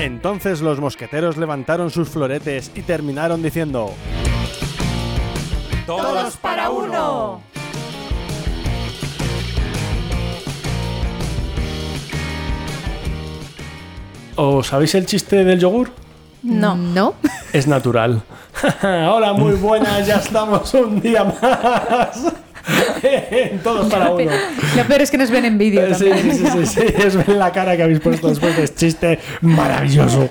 Entonces los mosqueteros levantaron sus floretes y terminaron diciendo... ¡Todos para uno! ¿Os sabéis el chiste del yogur? No. No. Es natural. Hola, muy buenas, ya estamos un día más. Todos para uno. Lo peor es que nos ven en vídeo Sí, también. sí, sí, sí, es ver la cara que habéis puesto después de este chiste maravilloso.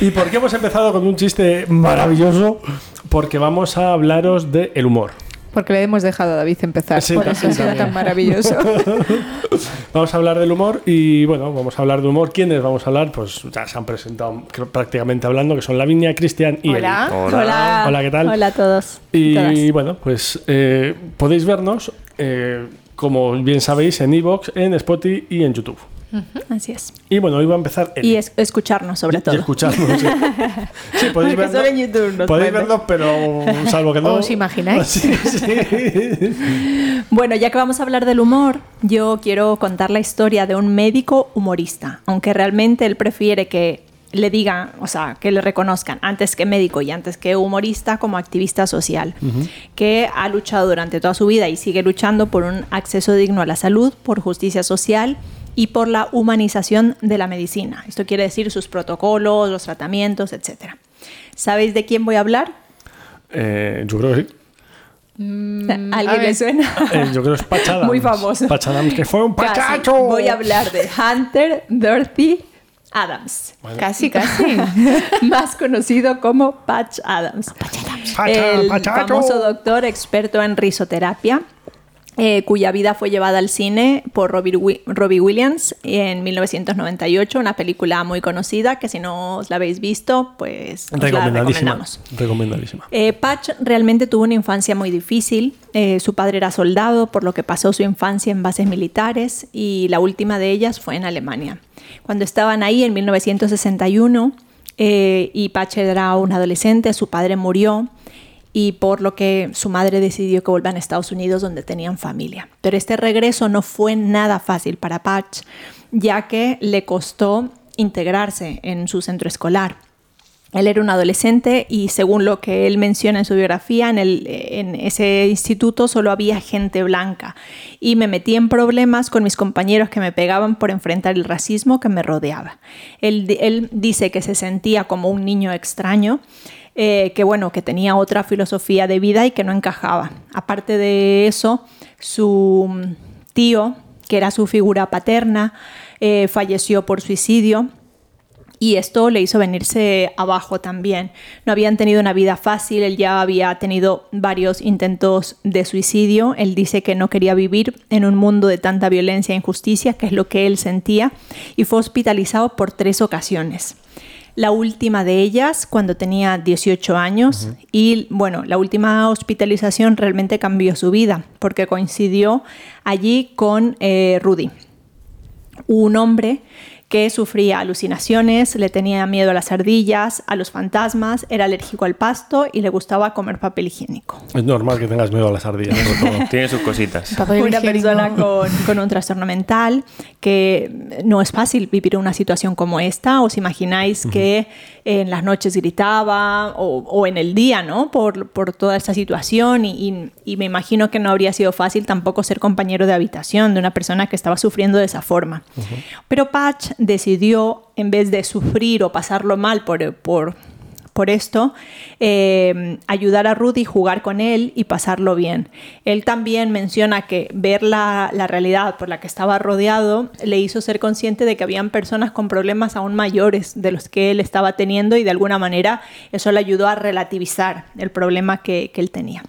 ¿Y por qué hemos empezado con un chiste maravilloso? Porque vamos a hablaros del el humor. Porque le hemos dejado a David empezar. Sí, por eso ha sido tan maravilloso. Vamos a hablar del humor y bueno, vamos a hablar de humor. ¿Quiénes vamos a hablar? Pues ya se han presentado creo, prácticamente hablando, que son Lavinia, Cristian y Hola. Eli. Hola. Hola, ¿qué tal? Hola a todos. Y Todas. bueno, pues eh, podéis vernos, eh, como bien sabéis, en Evox, en Spotify y en YouTube. Así es. Y bueno, hoy va a empezar. Y es- escucharnos sobre Y todo. escucharnos. Sí, Sí, podéis vernos. nos podéis vernos, pero salvo que no. ¿Os imagináis? Sí, sí. Bueno, ya que vamos a hablar del humor, yo quiero contar la historia de un médico humorista, aunque realmente él prefiere que le digan, o sea, que le reconozcan antes que médico y antes que humorista como activista social, que ha luchado durante toda su vida y sigue luchando por un acceso digno a la salud, por justicia social y por la humanización de la medicina. Esto quiere decir sus protocolos, los tratamientos, etc. ¿Sabéis de quién voy a hablar? Eh, yo creo que sí. ¿A ¿Alguien a le suena? Eh, yo creo que es Pachadams. Muy famoso. Pachadams, que fue un Casi. pachacho. Voy a hablar de Hunter Dorothy Adams, Casi, casi. más conocido como Patch Adams. Pacha- el pachacho. famoso doctor experto en risoterapia, eh, cuya vida fue llevada al cine por Robbie, Wi- Robbie Williams en 1998, una película muy conocida que si no os la habéis visto, pues os la recomendamos. Recomendadísima. Eh, Patch realmente tuvo una infancia muy difícil. Eh, su padre era soldado, por lo que pasó su infancia en bases militares y la última de ellas fue en Alemania. Cuando estaban ahí en 1961 eh, y Patch era un adolescente, su padre murió y por lo que su madre decidió que vuelvan a Estados Unidos donde tenían familia. Pero este regreso no fue nada fácil para Patch, ya que le costó integrarse en su centro escolar. Él era un adolescente y según lo que él menciona en su biografía, en, el- en ese instituto solo había gente blanca y me metí en problemas con mis compañeros que me pegaban por enfrentar el racismo que me rodeaba. Él, di- él dice que se sentía como un niño extraño, eh, que bueno, que tenía otra filosofía de vida y que no encajaba. Aparte de eso, su mm, tío, que era su figura paterna, eh, falleció por suicidio y esto le hizo venirse abajo también. No habían tenido una vida fácil, él ya había tenido varios intentos de suicidio, él dice que no quería vivir en un mundo de tanta violencia e injusticia, que es lo que él sentía, y fue hospitalizado por tres ocasiones. La última de ellas cuando tenía 18 años y bueno, la última hospitalización realmente cambió su vida porque coincidió allí con eh, Rudy un hombre que sufría alucinaciones, le tenía miedo a las ardillas, a los fantasmas, era alérgico al pasto y le gustaba comer papel higiénico. Es normal que tengas miedo a las ardillas. todo. Tiene sus cositas. Papel Una higiénico. persona con, con un trastorno mental, que no es fácil vivir una situación como esta. ¿Os imagináis que en las noches gritaba o, o en el día, ¿no? Por, por toda esta situación y, y- y me imagino que no habría sido fácil tampoco ser compañero de habitación de una persona que estaba sufriendo de esa forma. Pero Patch decidió, en vez de sufrir o pasarlo mal por, por, por esto, eh, ayudar a Rudy, jugar con él y pasarlo bien. Él también menciona que ver la, realidad por la que estaba rodeado le hizo ser consciente de que habían personas con problemas aún mayores de los que él estaba teniendo y de alguna manera eso le ayudó a relativizar el problema que él tenía.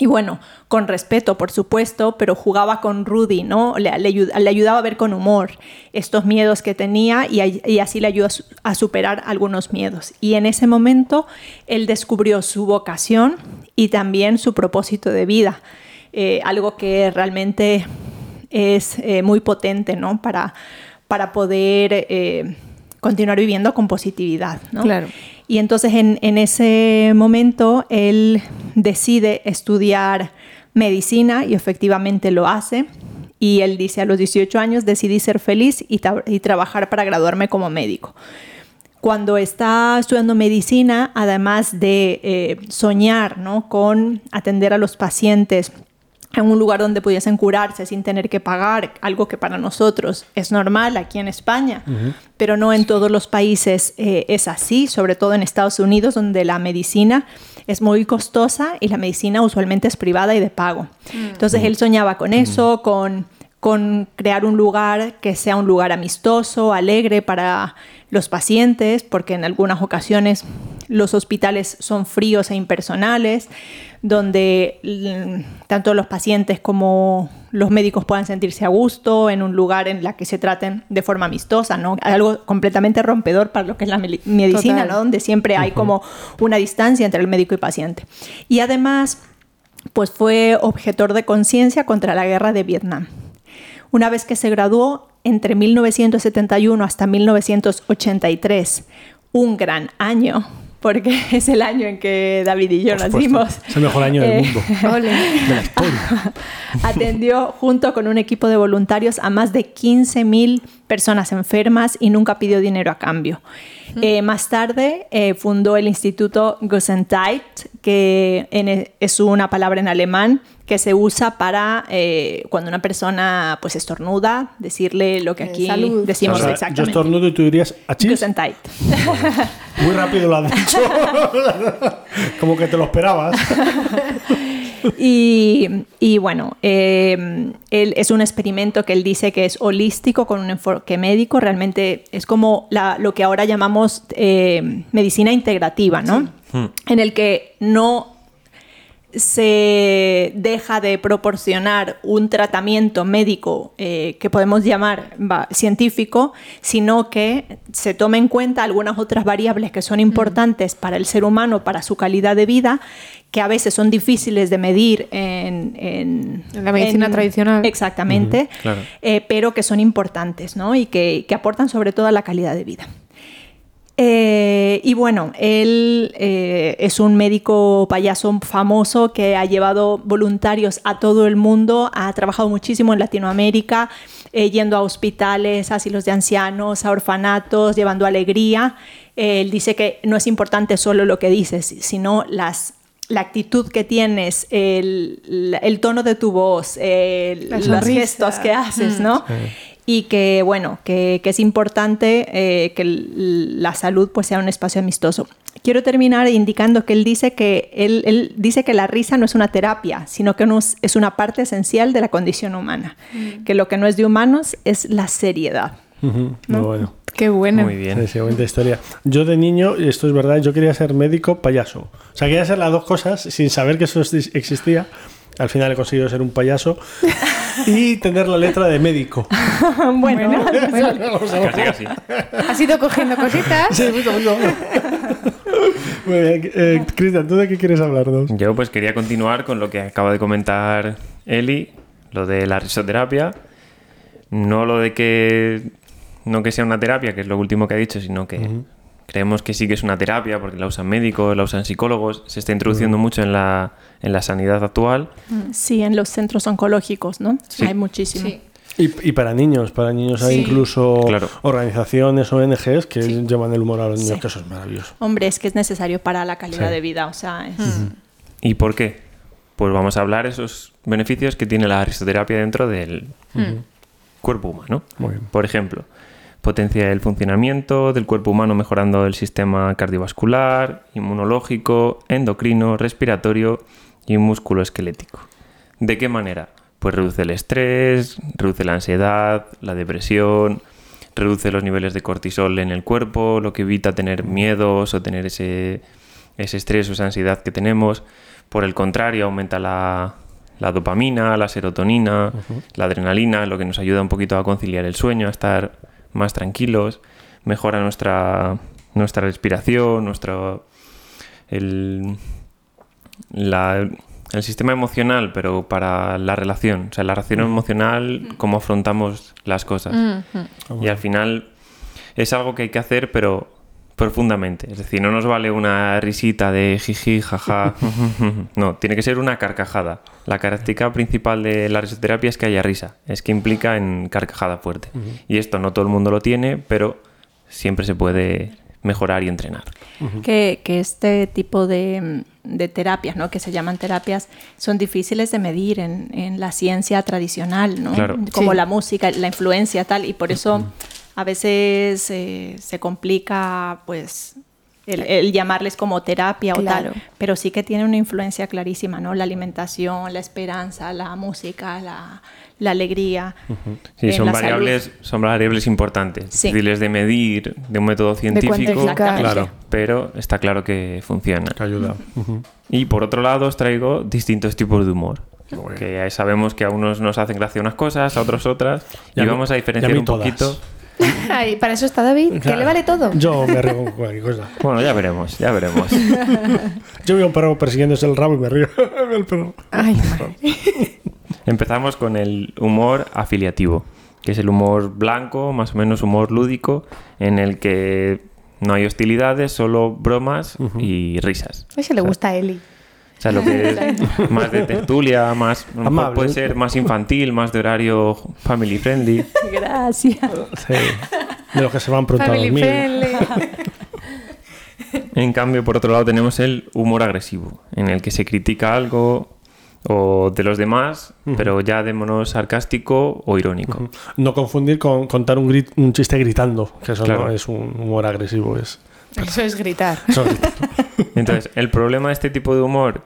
Y bueno, con respeto, por supuesto, pero jugaba con Rudy, ¿no? Le, le ayu- le ayudaba a ver con humor estos miedos que tenía y, así le ayudó a superar algunos miedos. Y en ese momento él descubrió su vocación y también su propósito de vida, eh, algo que realmente es eh, muy potente, ¿no? Para, para poder eh, continuar viviendo con positividad, ¿no? Claro. Y entonces en, en ese momento él decide estudiar medicina y efectivamente lo hace. Y él dice, a los 18 años decidí ser feliz y, tra- y trabajar para graduarme como médico. cuando está estudiando medicina, además de eh, soñar ¿no? con atender a los pacientes en un lugar donde pudiesen curarse sin tener que pagar, algo que para nosotros es normal aquí en España, pero no en todos los países eh, es así, sobre todo en Estados Unidos, donde la medicina es muy costosa y la medicina usualmente es privada y de pago. Entonces él soñaba con eso, con, con crear un lugar que sea un lugar amistoso, alegre para los pacientes, porque en algunas ocasiones los hospitales son fríos e impersonales, donde mm, tanto los pacientes como los médicos puedan sentirse a gusto en un lugar en la que se traten de forma amistosa, ¿no? Algo completamente rompedor para lo que es la medicina, Total. ¿no? Donde siempre hay como una distancia entre el médico y paciente. Y además, pues fue objetor de conciencia contra la guerra de Vietnam. Una vez que se graduó, entre 1971 hasta 1983, un gran año, porque es el año en que David y yo Por supuesto. nacimos. Es el mejor año del Eh, mundo. Ole. De la historia. Atendió junto con un equipo de voluntarios a más de 15.000 personas enfermas y nunca pidió dinero a cambio. Eh, más tarde eh, fundó el Instituto Gesundheit, que en- es una palabra en alemán que se usa para eh, cuando una persona pues estornuda, decirle lo que Eh, aquí salud. decimos O sea, yo exactamente. estornudo y tú dirías achis. Muy rápido lo has dicho. Como que te lo esperabas. Y, y bueno, eh, él, es un experimento que él dice que es holístico con un enfoque médico. Realmente es como la- lo que ahora llamamos eh, medicina integrativa, ¿no? En el que no se deja de proporcionar un tratamiento médico eh, que podemos llamar va, científico, sino que se toma en cuenta algunas otras variables que son importantes para el ser humano, para su calidad de vida, que a veces son difíciles de medir en, en- En la medicina tradicional. Exactamente, claro. eh, pero que son importantes ¿no? y que, que aportan sobre todo a la calidad de vida. Eh, y bueno, él eh, es un médico payaso famoso que ha llevado voluntarios a todo el mundo, ha trabajado muchísimo en Latinoamérica, eh, yendo a hospitales, asilos de ancianos, a orfanatos, llevando alegría. Eh, él dice que no es importante solo lo que dices, sino las, la actitud que tienes, el, el tono de tu voz, el- los sonrisa. gestos que haces, ¿no? Y que bueno, que, que es importante eh, que la salud pues sea un espacio amistoso. Quiero terminar indicando que él dice que él, él dice que la risa no es una terapia, sino que no es, es una parte esencial de la condición humana, que lo que no es de humanos es la seriedad. Ujú, Muy bueno. Qué bueno. Muy bien. Sí, sí, bonita historia. Yo de niño, y esto es verdad, yo quería ser médico payaso. O sea, quería ser las dos cosas sin saber que eso exis- existía. Al final he conseguido ser un payaso y tener la letra de médico. bueno, Casi, casi. Has ido cogiendo cositas. Sí, mucho, mucho. Muy bien. Eh, Cristian, ¿tú de qué quieres hablarnos? Yo pues quería continuar con lo que acaba de comentar Eli, lo de la risoterapia. No lo de que no que sea una terapia, que es lo último que ha dicho, sino que creemos que sí que es una terapia porque la usan médicos, la usan psicólogos, se está introduciendo mucho en la, en la sanidad actual. sí, en los centros oncológicos, ¿no? Sí. Hay muchísimo. Sí. Y, y para niños, para niños hay Sí. incluso Claro. organizaciones, ONGs que llevan el humor a los niños, Sí. que eso es maravilloso. Hombre, es que es necesario para la calidad Sí. de vida, o sea, es- ¿Y por qué? Pues vamos a hablar esos beneficios que tiene la risoterapia dentro del cuerpo humano. Muy bien. Por ejemplo, potencia el funcionamiento del cuerpo humano mejorando el sistema cardiovascular, inmunológico, endocrino, respiratorio y musculoesquelético. ¿De qué manera? Pues reduce el estrés, reduce la ansiedad, la depresión, reduce los niveles de cortisol en el cuerpo, lo que evita tener miedos o tener ese, ese estrés o esa ansiedad que tenemos. Por el contrario, aumenta la, la dopamina, la serotonina, la adrenalina, lo que nos ayuda un poquito a conciliar el sueño, a estar más tranquilos, mejora nuestra, nuestra respiración, nuestro, el, la- el sistema emocional, pero para la relación, o sea, la relación emocional, cómo afrontamos las cosas. Y al final es algo que hay que hacer, pero profundamente. Es decir, no nos vale una risita de jiji, jaja. no, tiene que ser una carcajada. La característica principal de la risoterapia es que haya risa. Es que implica en carcajada fuerte. Y esto no todo el mundo lo tiene, pero siempre se puede mejorar y entrenar. que, que este tipo de, de terapias, ¿no? que se llaman terapias, son difíciles de medir en, en la ciencia tradicional, ¿no? Claro. como Sí. la música, la influencia, tal, y por eso a veces eh, se complica, pues, el, el llamarles como terapia o Claro. tal, pero sí que tiene una influencia clarísima, ¿no? La alimentación, la esperanza, la música, la, la alegría. Sí, son la variables, son variables importantes, Sí. difíciles de medir de un método científico. Claro. pero está claro que funciona. Que ayuda. Y por otro lado os traigo distintos tipos de humor. Que sabemos que a unos nos hacen gracia unas cosas, a otros otras. Y Y, a mí- vamos a y a diferenciar un todas. poquito. Ay, para eso está David, que Claro. le vale todo. Yo me río con cualquier cosa. Bueno, ya veremos, ya veremos. Yo veo un perro persiguiéndose el rabo y me río. el perro. Ay, madre. Empezamos con el humor afiliativo, que es el humor blanco, más o menos humor lúdico, en el que no hay hostilidades, solo bromas y risas. A ese le gusta a Eli. O sea, lo que es más de tertulia, más a Amable. puede ser más infantil, más de horario family friendly. Gracias. Sí. De los que se van pronto a Family dormir. friendly. En cambio, por otro lado, tenemos el humor agresivo, en el que se critica algo o de los demás, pero ya de modo sarcástico o irónico. No confundir con contar un, grit- un chiste gritando, que eso Claro. no es un humor agresivo. Es, Eso es gritar. eso es gritar. Entonces, el problema de este tipo de humor,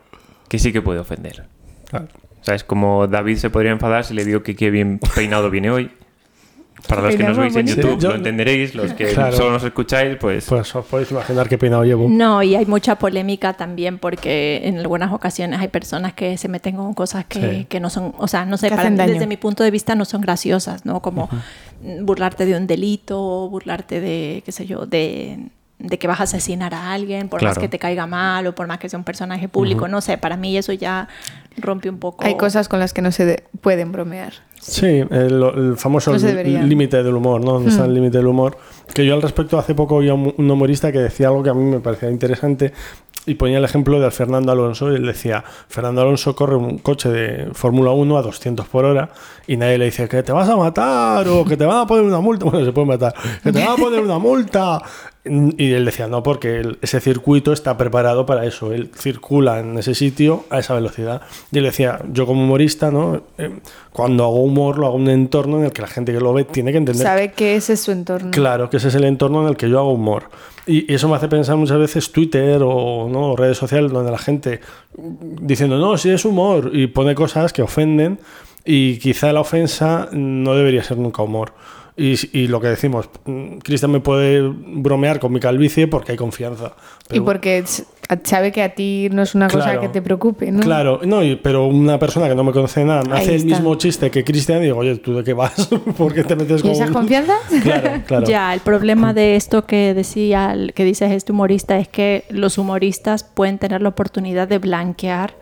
que sí que puede ofender. Claro. O sea, es como David se podría enfadar si le digo que qué bien peinado viene hoy. Para los que nos veis en. YouTube Sí, yo- lo entenderéis, los que Claro. solo nos escucháis, pues... Pues os podéis imaginar qué peinado llevo. No, y hay mucha polémica también porque en algunas ocasiones hay personas que se meten con cosas que, Sí. que no son, o sea, no sé, para- desde mi punto de vista no son graciosas, ¿no? Como burlarte de un delito, burlarte de, qué sé yo, de, de que vas a asesinar a alguien por más Claro. que te caiga mal o por más que sea un personaje público, no sé, para mí eso ya rompe un poco. Hay cosas con las que no se de- pueden bromear. Sí, el, el famoso No límite del humor, ¿no? Donde está el límite del humor. Que yo al respecto hace poco oía un, un humorista que decía algo que a mí me parecía interesante y ponía el ejemplo de Fernando Alonso y él decía, Fernando Alonso corre un coche de Fórmula 1 a 200 por hora y nadie le dice que te vas a matar o que te van a poner una multa, bueno, se puede matar, que te van a poner una multa. Y él decía, no, porque ese circuito está preparado para eso, él circula en ese sitio a esa velocidad. Y él decía, yo como humorista, ¿no? Eh, cuando hago humor lo hago en un entorno en el que la gente que lo ve tiene que entender Sabe que ese es su entorno. Claro, que ese es el entorno en el que yo hago humor. Y, y eso me hace pensar muchas veces Twitter o ¿no? redes sociales donde la gente diciendo, no, si es humor, y pone cosas que ofenden, y quizá la ofensa no debería ser nunca humor. Y, y lo que decimos, mm, Cristian me puede bromear con mi calvicie porque hay confianza. Y porque sabe que a ti no es una cosa que te preocupe, ¿no? Claro, no, y- pero una persona que no me conoce nada me Ahí hace el mismo chiste que Cristian y digo, oye, ¿tú de qué vas? ¿Por qué te metes ¿Y con esa un-?" confianza? Claro, claro. Ya, el problema de esto que decía, que dices este humorista es que los humoristas pueden tener la oportunidad de blanquear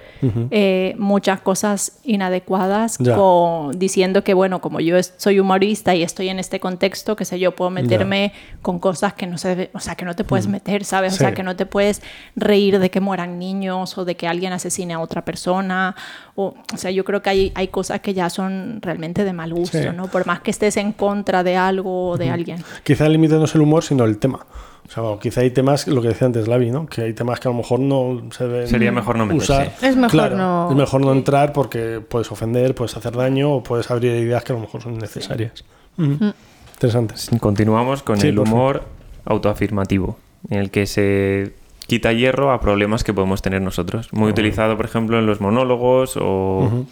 eh, muchas cosas inadecuadas con- diciendo que, bueno, como yo soy humorista y estoy en este contexto, que sé yo, puedo meterme con cosas que no se debe- o sea, que no te puedes meter, ¿sabes? O Sí. sea, que no te puedes reír de que mueran niños o de que alguien asesine a otra persona. O, o sea, yo creo que hay, hay cosas que ya son realmente de mal gusto, Sí. ¿no? Por más que estés en contra de algo o de alguien. Quizá el límite no es el humor, sino el tema. O sea, bueno, quizá hay temas, lo que decía antes Lavi, ¿no? Que hay temas que a lo mejor no se deben Sería mejor no meterse. usar. Es mejor Claro, no- Es mejor no entrar porque puedes ofender, puedes hacer daño o puedes abrir ideas que a lo mejor son necesarias. Ujú. Interesante. Continuamos con Sí, el humor autoafirmativo, en el que se quita hierro a problemas que podemos tener nosotros. Muy utilizado, por ejemplo, en los monólogos o,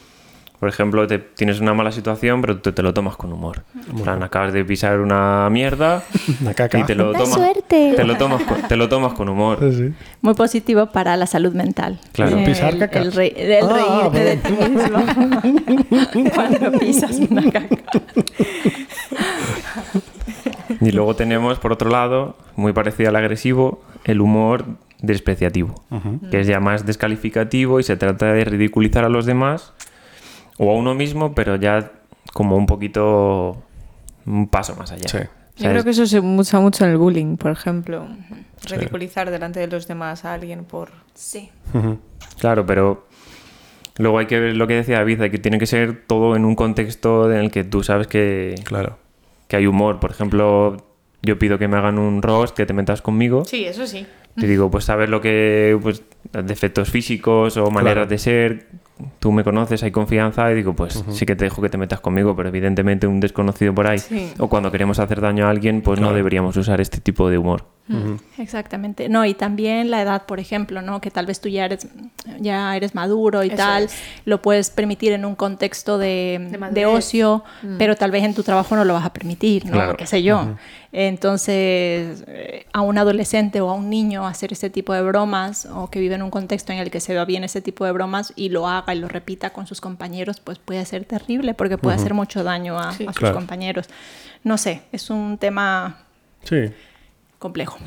por ejemplo, te, tienes una mala situación, pero te lo tomas con humor. En plan, acabas de pisar una mierda Una caca. y te lo ¡Da tomas, suerte! te lo tomas, con- te lo tomas con humor. Sí, sí. Muy positivo para la salud mental. Claro. Eh, Pisar el, caca. el re- el Ah, reírte de ti mismo cuando pisas una caca. Y luego tenemos, por otro lado, muy parecido al agresivo, el humor despreciativo, que es ya más descalificativo y se trata de ridiculizar a los demás o a uno mismo, pero ya como un poquito un paso más allá. Sí. Yo ¿Sabes? creo que eso se usa mucho en el bullying, por ejemplo. Ridiculizar delante de los demás a alguien por... Sí. Claro, pero luego hay que ver lo que decía David, que tiene que ser todo en un contexto en el que tú sabes que, Claro. que hay humor. Por ejemplo, yo pido que me hagan un roast, que te metas conmigo. Sí, eso sí. Te digo, pues sabes lo que, pues, defectos físicos o maneras Claro. de ser, tú me conoces, hay confianza y digo, pues sí que te dejo que te metas conmigo, pero evidentemente un desconocido por ahí Sí. o cuando queremos hacer daño a alguien, pues no deberíamos usar este tipo de humor. Exactamente. No, y también la edad, por ejemplo, ¿no? Que tal vez tú ya eres, ya eres maduro y Eso tal, es. lo puedes permitir en un contexto de, De ocio, pero tal vez en tu trabajo no lo vas a permitir, ¿no? Claro. Qué sé yo. Entonces, eh, a un adolescente o a un niño hacer ese tipo de bromas o que vive en un contexto en el que se va bien ese tipo de bromas y lo haga y lo repita con sus compañeros, pues puede ser terrible porque puede hacer mucho daño a, Sí. a sus Claro. compañeros. No sé, es un tema Sí. Complejo.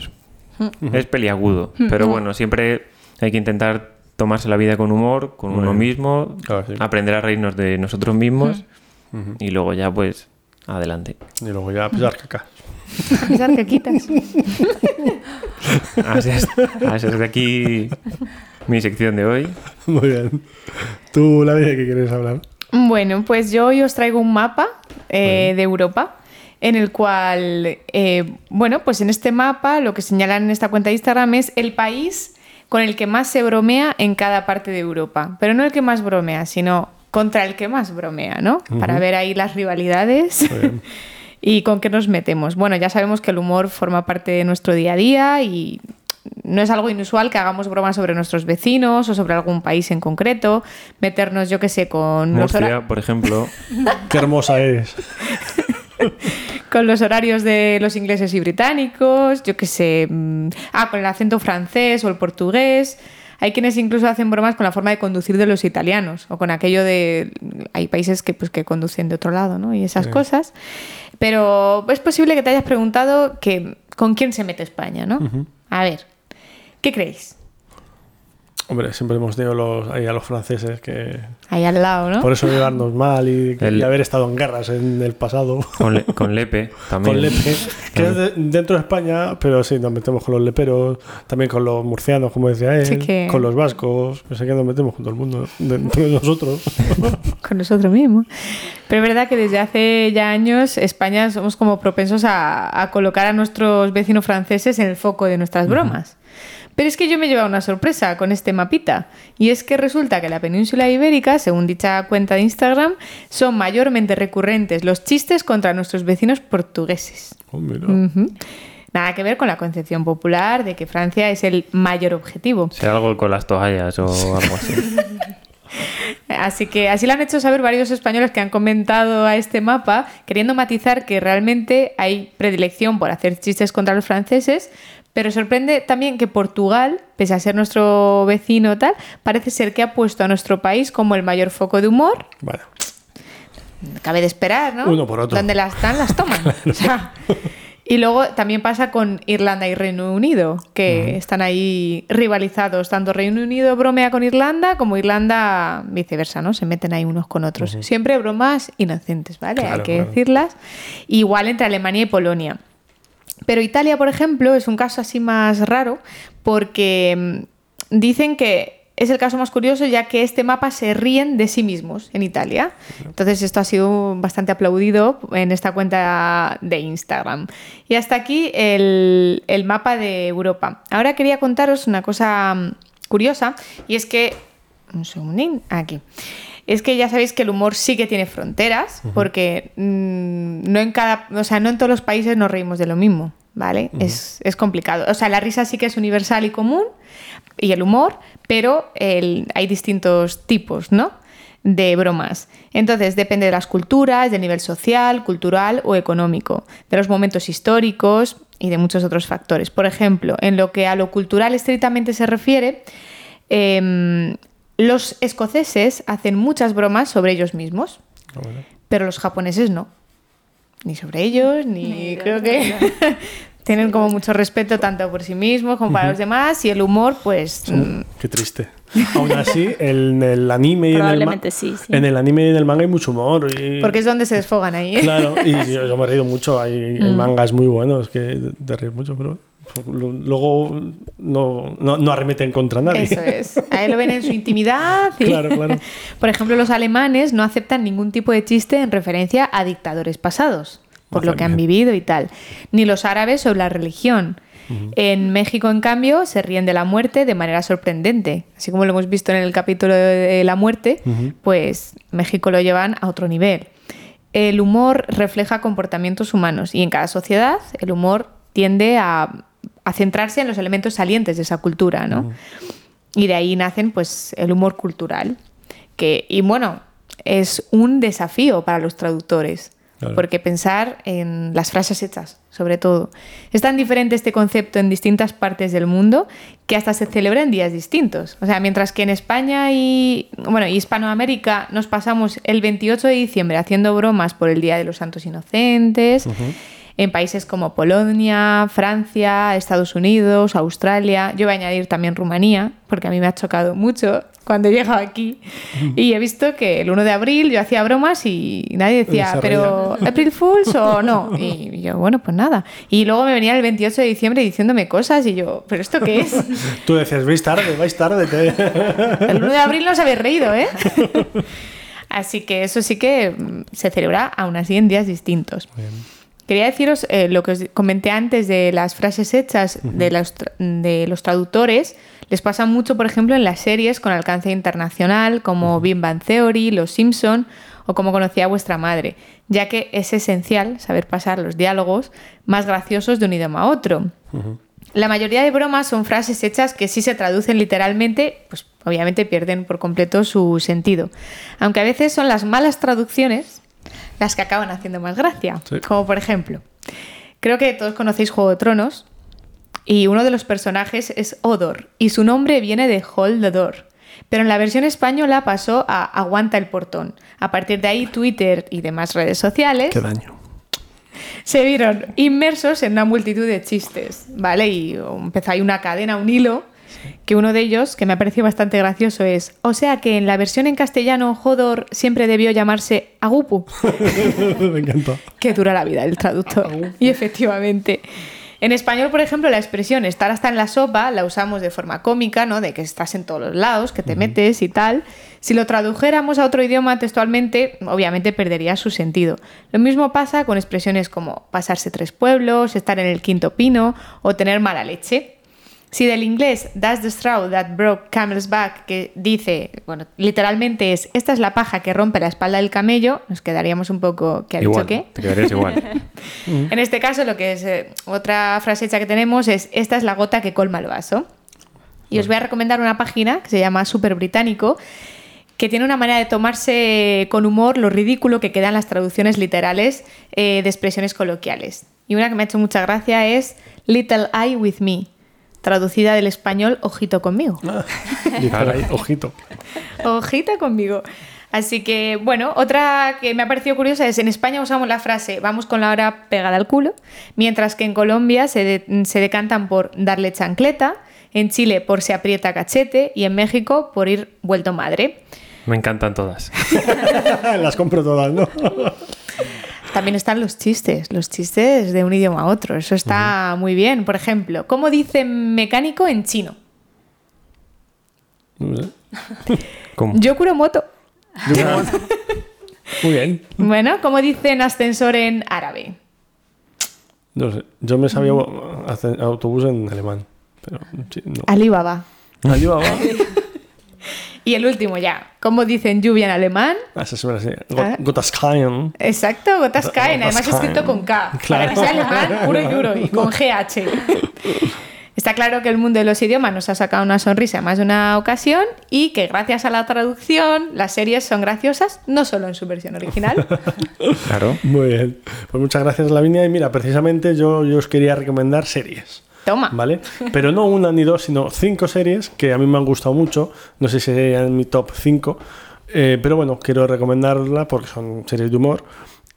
Es peliagudo, pero bueno, siempre hay que intentar tomarse la vida con humor, con uno mismo, Claro, sí. aprender a reírnos de nosotros mismos y luego ya pues adelante. Y luego ya pisar caca. Pisar que quitas. Así es, así es de aquí mi sección de hoy. Muy bien. Tú, la vida que quieres hablar. Bueno, pues yo hoy os traigo un mapa eh, de Europa en el cual, eh, bueno, pues en este mapa lo que señalan en esta cuenta de Instagram es el país con el que más se bromea en cada parte de Europa. Pero no el que más bromea, sino contra el que más bromea, ¿no? Para ver ahí las rivalidades y con qué nos metemos. Bueno, ya sabemos que el humor forma parte de nuestro día a día y no es algo inusual que hagamos bromas sobre nuestros vecinos o sobre algún país en concreto, meternos, yo qué sé, con los, Murcia, por ejemplo, Qué hermosa eres. con los horarios de los ingleses y británicos, yo qué sé, mm, ah, con el acento francés o el portugués. Hay quienes incluso hacen bromas con la forma de conducir de los italianos o con aquello de... Hay países que, pues, que conducen de otro lado, ¿no? Y esas cosas. Pero es posible que te hayas preguntado que, con quién se mete España, ¿no? A ver, ¿qué creéis? Hombre, siempre hemos tenido los, ahí a los franceses que Ahí al lado, ¿no? por eso llevarnos mal y, El- y haber estado en guerras en el pasado. con, Le- con Lepe también. Con Lepe, que es de- dentro de España, pero sí, nos metemos con los leperos, también con los murcianos, como decía él, Sí que- con los vascos, que sé que nos metemos con todo el mundo, dentro de nosotros. con nosotros mismos. Pero es verdad que desde hace ya años España somos como propensos a, a colocar a nuestros vecinos franceses en el foco de nuestras bromas. Pero es que yo me he llevado una sorpresa con este mapita. Y es que resulta que en la península ibérica, según dicha cuenta de Instagram, son mayormente recurrentes los chistes contra nuestros vecinos portugueses. Oh, mira. Nada que ver con la concepción popular de que Francia es el mayor objetivo. Será algo con las toallas o algo así. Así que así lo han hecho saber varios españoles que han comentado a este mapa, queriendo matizar que realmente hay predilección por hacer chistes contra los franceses, pero sorprende también que Portugal, pese a ser nuestro vecino tal, parece ser que ha puesto a nuestro país como el mayor foco de humor. Bueno, Cabe de esperar, ¿no? Uno por otro. Donde las dan, las toman. O sea, y luego también pasa con Irlanda y Reino Unido, que están ahí rivalizados. Tanto Reino Unido bromea con Irlanda como Irlanda viceversa, ¿no? Se meten ahí unos con otros. Siempre bromas inocentes, ¿vale? Hay que claro. decirlas. Igual entre Alemania y Polonia. Pero Italia, por ejemplo, es un caso así más raro porque mm, dicen que es el caso más curioso ya que este mapa se ríen de sí mismos en Italia. Entonces esto ha sido bastante aplaudido en esta cuenta de Instagram. Y hasta aquí el, el mapa de Europa. Ahora quería contaros una cosa mm, curiosa y es que... Un segundín, aquí. Es que ya sabéis que el humor sí que tiene fronteras, porque mm, no en cada, o sea, no en todos los países nos reímos de lo mismo, ¿vale? es, es complicado. O sea, la risa sí que es universal y común, y el humor, pero el- hay distintos tipos, ¿no? de bromas. Entonces, depende de las culturas, del nivel social, cultural o económico, de los momentos históricos y de muchos otros factores. Por ejemplo, en lo que a lo cultural estrictamente se refiere, em, los escoceses hacen muchas bromas sobre ellos mismos, Ah, bueno. pero los japoneses no. Ni sobre ellos, ni, creo que tienen como mucho respeto tanto por sí mismos como para los demás y el humor, pues... mm, Qué triste. Aún así, en el anime y en el, sí, sí. en el anime y en el manga hay mucho humor. Y, porque es donde se desfogan ahí. ¿eh? Claro, y yo, yo me he reído mucho. Hay, hay mangas muy buenos que te ríes mucho, pero luego no, no, no arremeten contra nadie. Eso es. Ahí lo ven en su intimidad. y- Claro, claro. Por ejemplo, los alemanes no aceptan ningún tipo de chiste en referencia a dictadores pasados. por Madre lo que han vivido y tal, ni los árabes sobre la religión. En México, en cambio, se ríen de la muerte de manera sorprendente. Así como lo hemos visto en el capítulo de la muerte, pues México lo llevan a otro nivel. El humor refleja comportamientos humanos y en cada sociedad el humor tiende a, a centrarse en los elementos salientes de esa cultura, ¿no? Y de ahí nacen pues el humor cultural, que y bueno, es un desafío para los traductores, Claro. porque pensar en las frases hechas, sobre todo. Es tan diferente este concepto en distintas partes del mundo que hasta se celebra en días distintos. O sea, mientras que en España y bueno, y Hispanoamérica nos pasamos el 28 de diciembre haciendo bromas por el Día de los Santos Inocentes, en países como Polonia, Francia, Estados Unidos, Australia. Yo voy a añadir también Rumanía, porque a mí me ha chocado mucho cuando he llegado aquí. Y he visto que el 1 de abril yo hacía bromas y nadie decía, pero ¿April Fools o no? Y yo, bueno, pues nada. Y luego me venía el 28 de diciembre diciéndome cosas y yo, ¿pero esto qué es? Tú decías, vais tarde, vais tarde. te-". El 1 de abril no os habéis reído, ¿eh? Así que eso sí que se celebra aún así en días distintos. Quería deciros eh, lo que os comenté antes de las frases hechas de, los, tra- de los traductores. Les pasa mucho, por ejemplo, en las series con alcance internacional, como Big Bang Theory, Los Simpson o como conocía vuestra madre, ya que es esencial saber pasar los diálogos más graciosos de un idioma a otro. La mayoría de bromas son frases hechas que si se traducen literalmente, pues obviamente pierden por completo su sentido. Aunque a veces son las malas traducciones las que acaban haciendo más gracia. Sí. Como por ejemplo, creo que todos conocéis Juego de Tronos y uno de los personajes es Odor y su nombre viene de Hold the Door. Pero en la versión española pasó a Aguanta el portón. A partir de ahí, Twitter y demás redes sociales Qué daño. se vieron inmersos en una multitud de chistes, ¿vale? Y empezó ahí una cadena, un hilo, que uno de ellos, que me ha parecido bastante gracioso, es, o sea que en la versión en castellano, Jodor siempre debió llamarse Agupu. Me encantó. Qué dura la vida el traductor. Y efectivamente. En español, por ejemplo, la expresión estar hasta en la sopa la usamos de forma cómica, ¿no? De que estás en todos los lados, que te metes y tal. Si lo tradujéramos a otro idioma textualmente, obviamente perdería su sentido. Lo mismo pasa con expresiones como pasarse tres pueblos, estar en el quinto pino o tener mala leche. Si del inglés That's the straw that broke camel's back, que dice, bueno, literalmente es esta es la paja que rompe la espalda del camello, nos quedaríamos un poco, ¿qué ha Igual, dicho qué? te quedarías igual. En este caso, lo que es eh, otra frase hecha que tenemos es esta es la gota que colma el vaso. Y os voy a recomendar una página que se llama Super Británico, que tiene una manera de tomarse con humor lo ridículo que quedan las traducciones literales eh, de expresiones coloquiales. Y una que me ha hecho mucha gracia es Little Eye with Me, traducida del español Ojito conmigo. Dice ahí, ojito. Ojita conmigo. Así que, bueno, otra que me ha parecido curiosa es, en España usamos la frase vamos con la hora pegada al culo, mientras que en Colombia se, de- se decantan por darle chancleta, en Chile por se aprieta cachete y en México por ir vuelto madre. Me encantan todas. Las compro todas, ¿no? También están los chistes, los chistes de un idioma a otro, eso está muy bien. Por ejemplo, ¿cómo dice mecánico en chino? No sé. ¿Cómo? Yo curo moto. Muy bien. Bueno, ¿cómo dicen ascensor en árabe? No sé. Yo me sabía hacer autobús en alemán. Pero no. Alibaba. Alibaba. Y el último ya, ¿cómo dicen lluvia en alemán? Ah, sé. Ah. Got- Gotas caen. Exacto, gotas caen, además escrito con K, Claro. para que sea alemán puro y duro y con GH. Está claro que el mundo de los idiomas nos ha sacado una sonrisa más de una ocasión y que gracias a la traducción las series son graciosas no solo en su versión original. Claro. Muy bien. Pues muchas gracias, Lavinia. Y mira, precisamente yo, yo os quería recomendar series. Toma. ¿Vale? Pero no una ni dos, sino cinco series que a mí me han gustado mucho. No sé si serían mi top 5. pero bueno, quiero recomendarla porque son series de humor.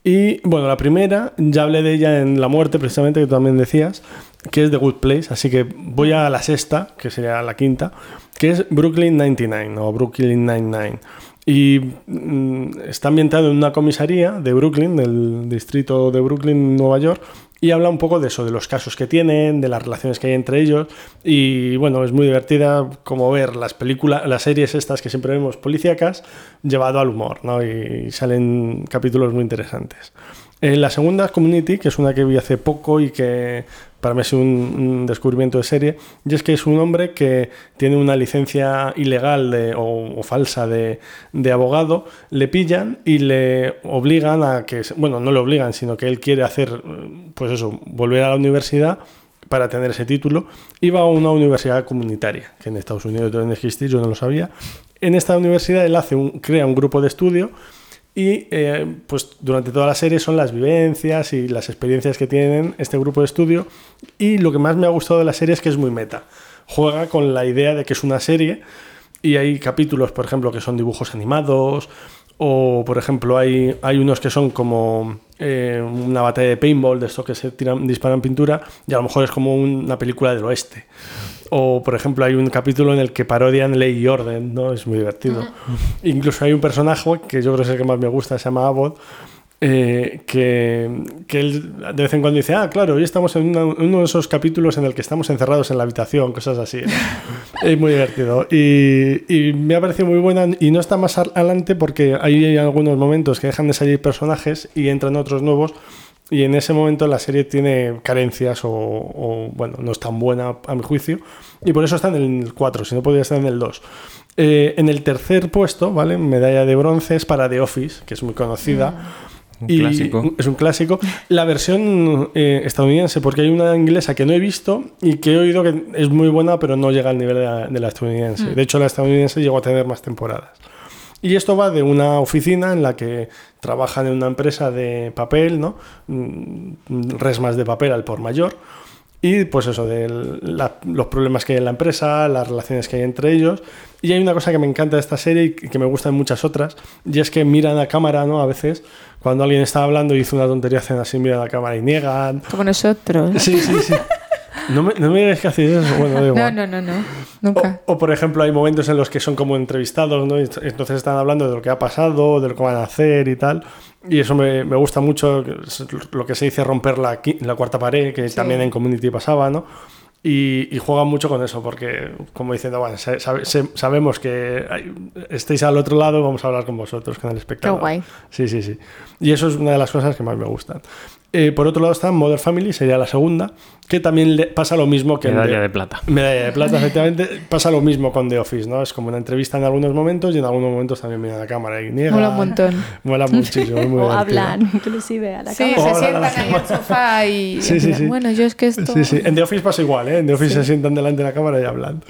Y bueno, la primera, ya hablé de ella en La Muerte, precisamente, que tú también decías, que es The Good Place. Así que voy a la sexta, que sería la quinta, que es Brooklyn 99 o Brooklyn 99. Y mm, está ambientado en una comisaría de Brooklyn, del distrito de Brooklyn, Nueva York, y habla un poco de eso, de los casos que tienen, de las relaciones que hay entre ellos. Y bueno, es muy divertida como ver las películas, las series estas que siempre vemos policíacas, llevado al humor, ¿no? Y salen capítulos muy interesantes. Eh, la segunda Community, que es una que vi hace poco y que para mí es un, descubrimiento de serie, y es que es un hombre que tiene una licencia ilegal de- o, falsa de, de abogado, le pillan y le obligan a que, bueno, no le obligan, sino que él quiere hacer, pues eso, volver a la universidad para tener ese título, iba a una universidad comunitaria, que en Estados Unidos deben existir, yo no lo sabía. En esta universidad él hace crea un grupo de estudio y eh, pues durante toda la serie son las vivencias y las experiencias que tienen este grupo de estudio. Y lo que más me ha gustado de la serie es que es muy meta. Juega con la idea de que es una serie y hay capítulos, por ejemplo, que son dibujos animados o, por ejemplo, hay, hay unos que son como eh, una batalla de paintball, de esto que se tiran, disparan pintura y a lo mejor es como una película del oeste. O, por ejemplo, hay un capítulo en el que parodian Ley y Orden, ¿no? Es muy divertido. Incluso hay un personaje que yo creo que es el que más me gusta, se llama Abbott, eh, que, que él de vez en cuando dice, ah, claro, hoy estamos en una- uno de esos capítulos en el que estamos encerrados en la habitación, cosas así. ¿no? es muy divertido. Y, y me ha parecido muy buena y no está más adelante porque hay algunos momentos que dejan de salir personajes y entran otros nuevos. Y en ese momento la serie tiene carencias o, o, bueno, no es tan buena a mi juicio. Y por eso está en el 4, si no podría estar en el 2. Eh, en el tercer puesto, ¿vale? Medalla de bronce es para The Office, que es muy conocida. Un Y clásico. Es un clásico. La versión eh, estadounidense, porque hay una inglesa que no he visto y que he oído que es muy buena, pero no llega al nivel de la, de la estadounidense. De hecho, la estadounidense llegó a tener más temporadas. Y esto va de una oficina en la que trabajan en una empresa de papel, ¿no? Mm, Resmas de papel al por mayor. Y pues eso, de la- los problemas que hay en la empresa, las relaciones que hay entre ellos. Y hay una cosa que me encanta de esta serie y que me gusta en muchas otras, y es que miran a cámara, ¿no? A veces, cuando alguien está hablando y dice una tontería, hacen así, miran a cámara y niegan. Como nosotros. Sí, sí, sí. No me, no me digas que hacéis eso. Bueno, da No, igual. no, no, no. Nunca. O, o, por ejemplo, hay momentos en los que son como entrevistados, ¿no? Entonces están hablando de lo que ha pasado, de lo que van a hacer y tal. Y eso me, me gusta mucho, lo que se dice romper la, la cuarta pared, que Sí. también en Community pasaba, ¿no? Y, y juegan mucho con eso, porque como diciendo, bueno, sabe- se- sabemos que estáis al otro lado, vamos a hablar con vosotros, con el espectador. Qué guay. Sí, sí, sí. Y eso es una de las cosas que más me gustan. Eh, por otro lado está Mother Family, sería la segunda, que también le pasa lo mismo que Medalla The- de plata. Medalla de plata, efectivamente. Pasa lo mismo con The Office, ¿no? Es como una entrevista en algunos momentos y en algunos momentos también miran a la cámara y niegan. Mola un montón. Mola muchísimo. muy o divertido. hablan inclusive a la Sí, cámara. se Hola, sientan ahí en el sofá y. Sí, sí, sí. Bueno, yo es que esto. Sí, sí. En The Office pasa igual, ¿eh? En The Office se sientan delante de la cámara y hablan.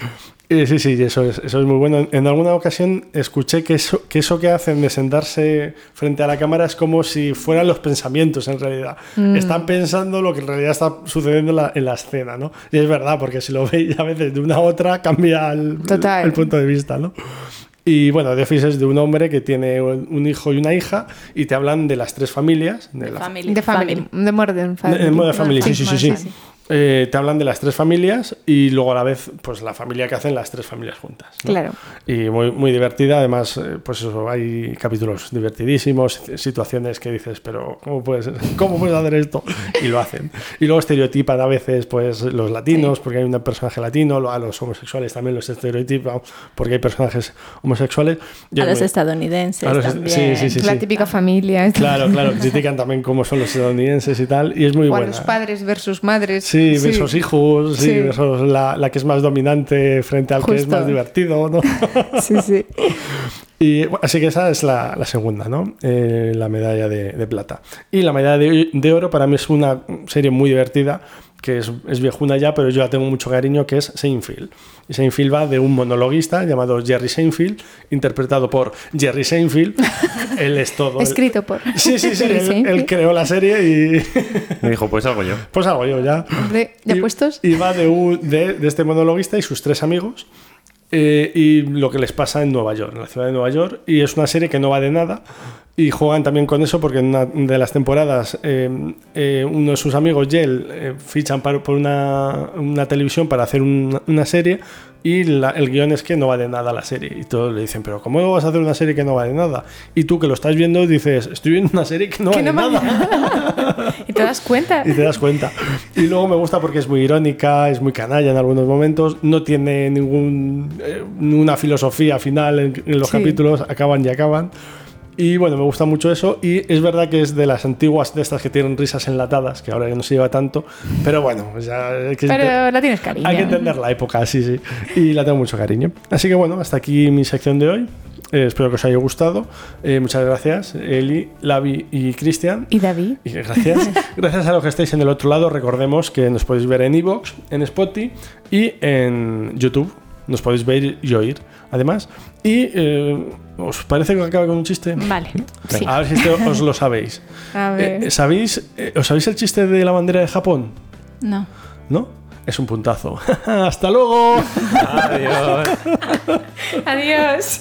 Eh, sí, sí, eso es, eso es muy bueno. En alguna ocasión escuché que eso, que eso que hacen de sentarse frente a la cámara es como si fueran los pensamientos en realidad. Mm. Están pensando lo que en realidad está sucediendo en la, en la escena, ¿no? Y es verdad, porque si lo veis a veces de una a otra cambia el, Total. el punto de vista, ¿no? Y bueno, The Office es de un hombre que tiene un hijo y una hija y te hablan de las tres familias. De la, Family. De family. De Modern Family. en Modern Family, sí, sí, sí. sí. Eh, te hablan de las tres familias y luego a la vez, pues la familia que hacen las tres familias juntas. ¿no? Claro. Y muy, muy divertida, además, eh, pues eso, hay capítulos divertidísimos, situaciones que dices, pero ¿cómo puedes, ¿cómo puedes hacer esto? Y lo hacen. Y luego estereotipan a veces, pues, los latinos, porque hay un personaje latino, a los homosexuales también los estereotipan, porque hay personajes homosexuales. Y A los muy- estadounidenses a los- también. sí, sí, sí. La típica familia. Claro, claro, critican también cómo son los estadounidenses y tal, y es muy O a buena. los padres versus madres. Sí, versus hijos, sí, Sí. la, la que es más dominante frente al que es más divertido, ¿no? Sí, sí. y bueno, así que esa es la, la segunda, ¿no? Eh, la medalla de, de plata. Y la medalla de, de oro para mí es una serie muy divertida, que es, es viejuna ya, pero yo la tengo mucho cariño, que es Seinfeld. Y Seinfeld va de un monologuista llamado Jerry Seinfeld, interpretado por Jerry Seinfeld. él es todo. Escrito por. Sí, sí, sí, Jerry él, creó la serie y... Me dijo, pues hago yo. Pues hago yo ya. Hombre, ¿ya Y- puestos? Y va de, un- de, de este monologuista y sus tres amigos eh, y lo que les pasa en Nueva York, en la ciudad de Nueva York. Y es una serie que no va de nada. Y juegan también con eso porque en una de las temporadas eh, eh, uno de sus amigos, Yel, eh, fichan par- por una, una televisión para hacer un- una serie y la- el guion es que no va de nada la serie. Y todos le dicen, pero ¿cómo vas a hacer una serie que no va de nada? Y tú que lo estás viendo dices, estoy viendo una serie que no Que va de no nada. ¿Y te das cuenta? Y te das cuenta. Y luego me gusta porque es muy irónica, es muy canalla en algunos momentos, no tiene ningún, eh, ninguna filosofía final en, en los Sí. capítulos, acaban y acaban. Y bueno, me gusta mucho eso. Y es verdad que es de las antiguas de estas que tienen risas enlatadas, que ahora ya no se lleva tanto. Pero bueno, pues ya hay que, Pero la tienes cariño. hay que entender la época, sí, sí. Y la tengo mucho cariño. Así que bueno, hasta aquí mi sección de hoy. Eh, espero que os haya gustado. Eh, muchas gracias, Eli, Lavi y Cristian. ¿Y David? Y gracias. gracias a los que estáis en el otro lado. Recordemos que nos podéis ver en Evox, en Spotify y en YouTube. Nos podéis ver y oír, además. Y eh, ¿os parece que acaba con un chiste? Vale. Sí. A ver si este os lo sabéis. A ver. Eh, ¿sabéis, eh, ¿Os sabéis el chiste de la bandera de Japón? No. ¿No? Es un puntazo. ¡Hasta luego! Adiós. Adiós.